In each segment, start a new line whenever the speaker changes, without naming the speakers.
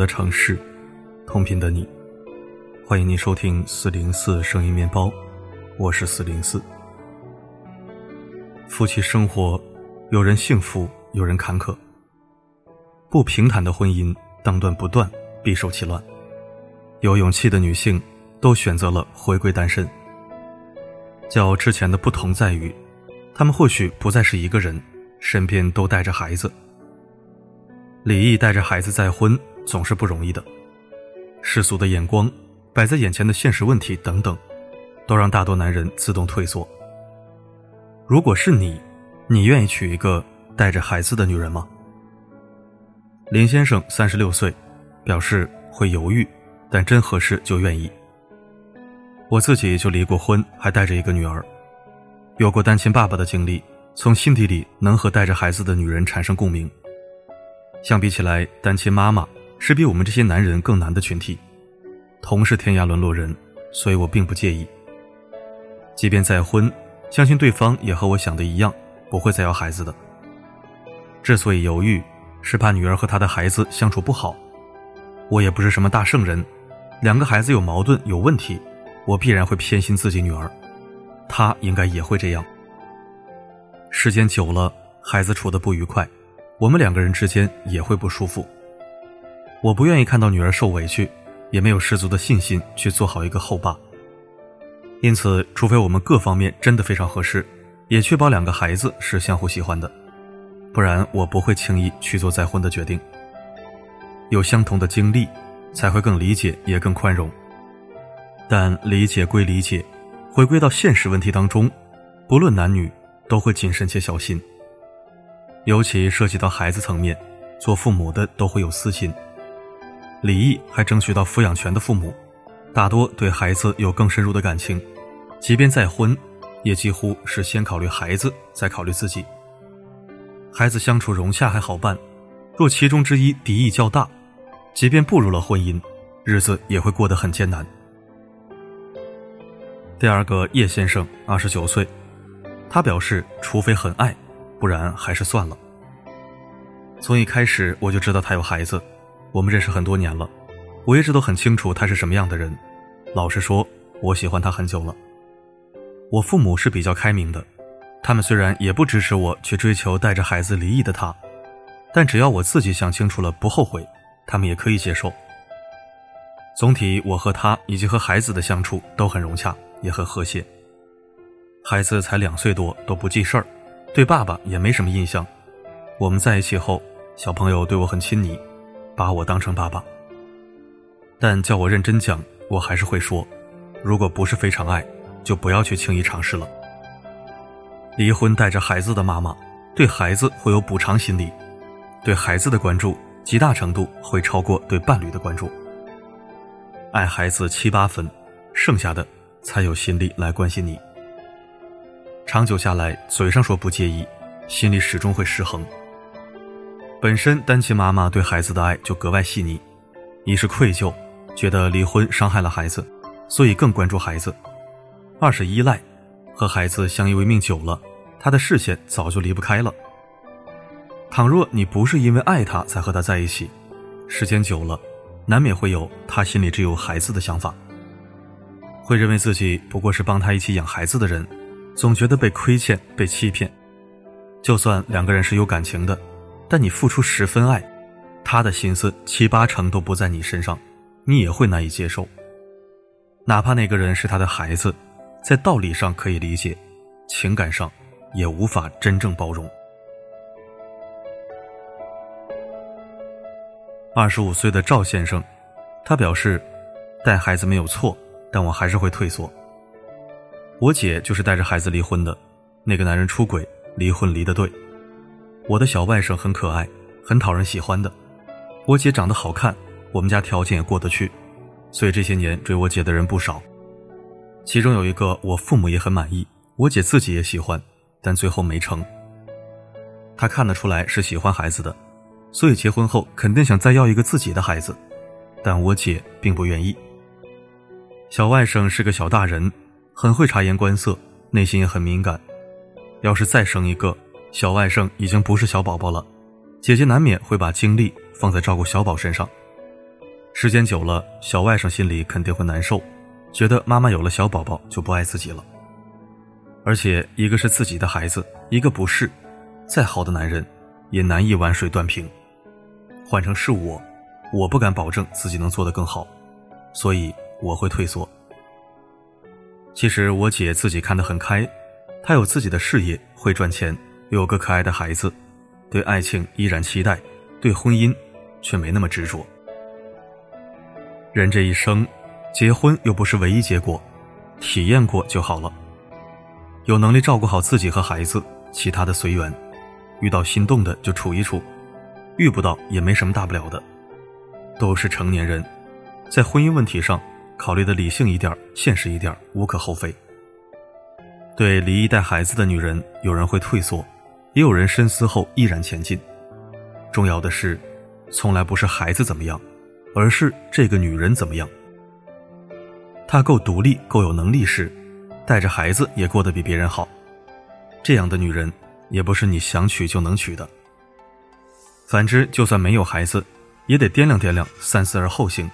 的城市，同频的你，欢迎您收听四零四声音面包，我是四零四。夫妻生活，有人幸福，有人坎坷。不平坦的婚姻，当断不断，必受其乱。有勇气的女性，都选择了回归单身。较之前的不同在于，她们或许不再是一个人，身边都带着孩子。李毅带着孩子再婚。总是不容易的，世俗的眼光、摆在眼前的现实问题等等，都让大多男人自动退缩。如果是你，你愿意娶一个带着孩子的女人吗？林先生三十六岁，表示会犹豫，但真合适就愿意。我自己就离过婚，还带着一个女儿，有过单亲爸爸的经历，从心底里能和带着孩子的女人产生共鸣。相比起来，单亲妈妈。是比我们这些男人更难的群体，同是天涯沦落人，所以我并不介意。即便再婚，相信对方也和我想的一样，不会再要孩子的。之所以犹豫，是怕女儿和他的孩子相处不好。我也不是什么大圣人，两个孩子有矛盾有问题，我必然会偏心自己女儿，他应该也会这样。时间久了，孩子处的不愉快，我们两个人之间也会不舒服。我不愿意看到女儿受委屈，也没有十足的信心去做好一个后爸。因此，除非我们各方面真的非常合适，也确保两个孩子是相互喜欢的，不然我不会轻易去做再婚的决定。有相同的经历，才会更理解也更宽容。但理解归理解，回归到现实问题当中，不论男女，都会谨慎且小心。尤其涉及到孩子层面，做父母的都会有私心。李毅还争取到抚养权的父母，大多对孩子有更深入的感情，即便再婚，也几乎是先考虑孩子，再考虑自己。孩子相处融洽还好办，若其中之一敌意较大，即便步入了婚姻，日子也会过得很艰难。第二个叶先生，二十九岁，他表示，除非很爱，不然还是算了。从一开始我就知道他有孩子。我们认识很多年了，我一直都很清楚他是什么样的人。老实说，我喜欢他很久了。我父母是比较开明的，他们虽然也不支持我去追求带着孩子离异的他，但只要我自己想清楚了不后悔，他们也可以接受。总体，我和他以及和孩子的相处都很融洽，也很和谐。孩子才两岁多，都不记事儿，对爸爸也没什么印象。我们在一起后，小朋友对我很亲昵。把我当成爸爸，但叫我认真讲，我还是会说，如果不是非常爱，就不要去轻易尝试了。离婚带着孩子的妈妈，对孩子会有补偿心理，对孩子的关注极大程度会超过对伴侣的关注。爱孩子七八分，剩下的才有心力来关心你。长久下来，嘴上说不介意，心里始终会失衡。本身单亲妈妈对孩子的爱就格外细腻，一是愧疚，觉得离婚伤害了孩子，所以更关注孩子；二是依赖，和孩子相依为命久了，他的视线早就离不开了。倘若你不是因为爱他才和他在一起，时间久了，难免会有他心里只有孩子的想法，会认为自己不过是帮他一起养孩子的人，总觉得被亏欠、被欺骗。就算两个人是有感情的。但你付出十分爱，他的心思七八成都不在你身上，你也会难以接受。哪怕那个人是他的孩子，在道理上可以理解，情感上也无法真正包容。二十五岁的赵先生，他表示，带孩子没有错，但我还是会退缩。我姐就是带着孩子离婚的，那个男人出轨，离婚离得对。我的小外甥很可爱，很讨人喜欢的。我姐长得好看，我们家条件也过得去，所以这些年追我姐的人不少。其中有一个我父母也很满意，我姐自己也喜欢，但最后没成。他看得出来是喜欢孩子的，所以结婚后肯定想再要一个自己的孩子，但我姐并不愿意。小外甥是个小大人，很会察言观色，内心也很敏感。要是再生一个，小外甥已经不是小宝宝了，姐姐难免会把精力放在照顾小宝身上，时间久了，小外甥心里肯定会难受，觉得妈妈有了小宝宝就不爱自己了。而且一个是自己的孩子，一个不是，再好的男人也难以碗水端平。换成是我，我不敢保证自己能做得更好，所以我会退缩。其实我姐自己看得很开，她有自己的事业，会赚钱，有个可爱的孩子，对爱情依然期待，对婚姻却没那么执着。人这一生，结婚又不是唯一结果，体验过就好了。有能力照顾好自己和孩子，其他的随缘。遇到心动的就处一处，遇不到也没什么大不了的。都是成年人，在婚姻问题上考虑的理性一点、现实一点，无可厚非。对离异带孩子的女人，有人会退缩，也有人深思后毅然前进。重要的是，从来不是孩子怎么样。而是这个女人怎么样？她够独立、够有能力时，带着孩子也过得比别人好。这样的女人，也不是你想娶就能娶的。反之，就算没有孩子，也得掂量掂量，三思而后行。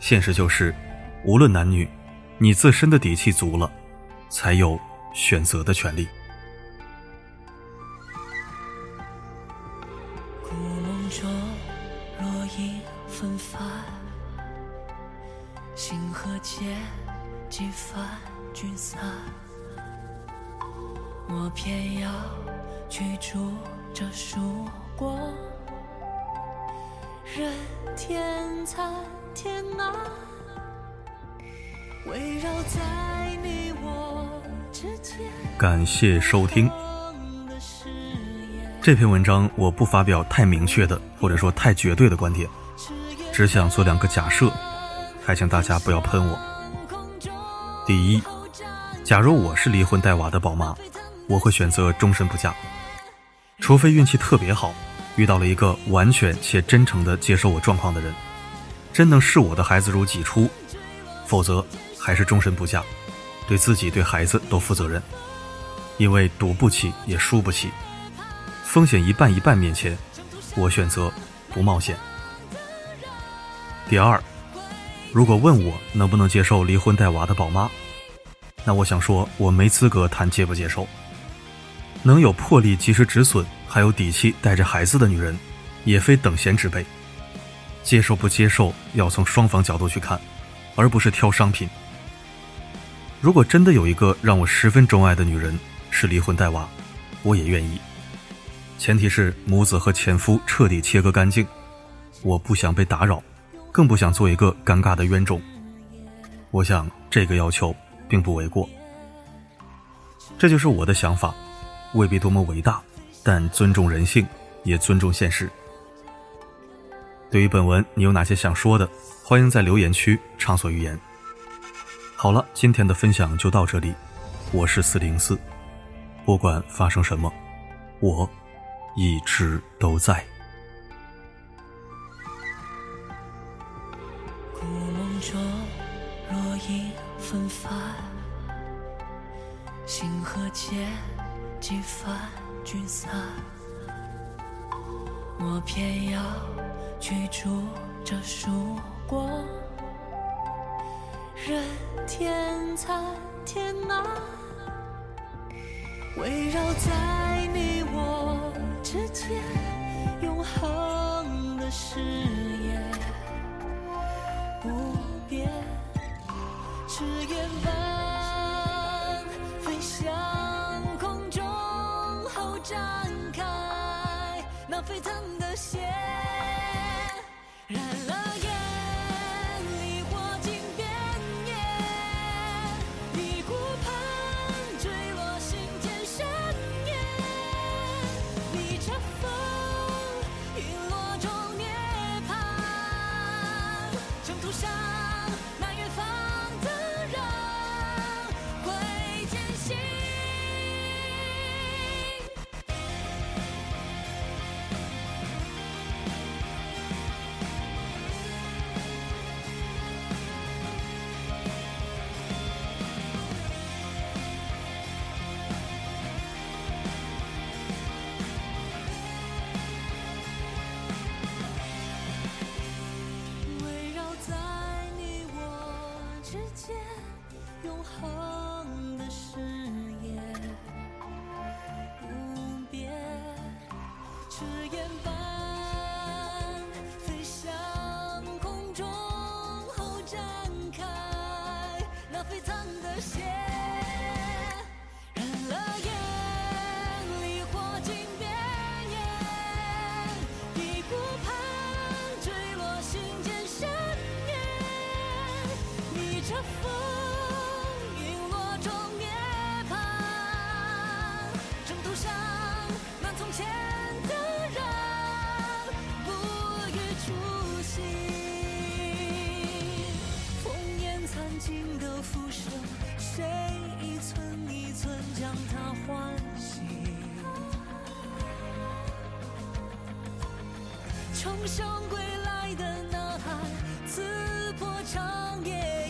现实就是，无论男女，你自身的底气足了，才有选择的权利。我偏要去逐这曙光。任天残天难，围绕在你我之间。感谢收听。这篇文章我不发表太明确的，或者说太绝对的观点。只想做两个假设，还请大家不要喷我。第一，假如我是离婚带娃的宝妈，我会选择终身不嫁，除非运气特别好，遇到了一个完全且真诚的接受我状况的人，真能视我的孩子如己出，否则还是终身不嫁，对自己对孩子都负责任，因为赌不起也输不起，风险一半一半面前，我选择不冒险。第二，如果问我能不能接受离婚带娃的宝妈，那我想说，我没资格谈接不接受。能有魄力及时止损，还有底气带着孩子的女人，也非等闲之辈。接受不接受，要从双方角度去看，而不是挑商品。如果真的有一个让我十分钟爱的女人是离婚带娃，我也愿意，前提是母子和前夫彻底切割干净，我不想被打扰。更不想做一个尴尬的冤种。我想这个要求并不为过。这就是我的想法，未必多么伟大，但尊重人性，也尊重现实。对于本文，你有哪些想说的？欢迎在留言区畅所欲言。好了，今天的分享就到这里。我是四零四，不管发生什么，我一直都在。中落英纷繁，星河间几番聚散，我偏要去逐这曙光。任天残天难，围绕在你我之间，永恒的誓言。不变。誓言旁的誓言欢喜。
重生归来的呐喊刺破长夜。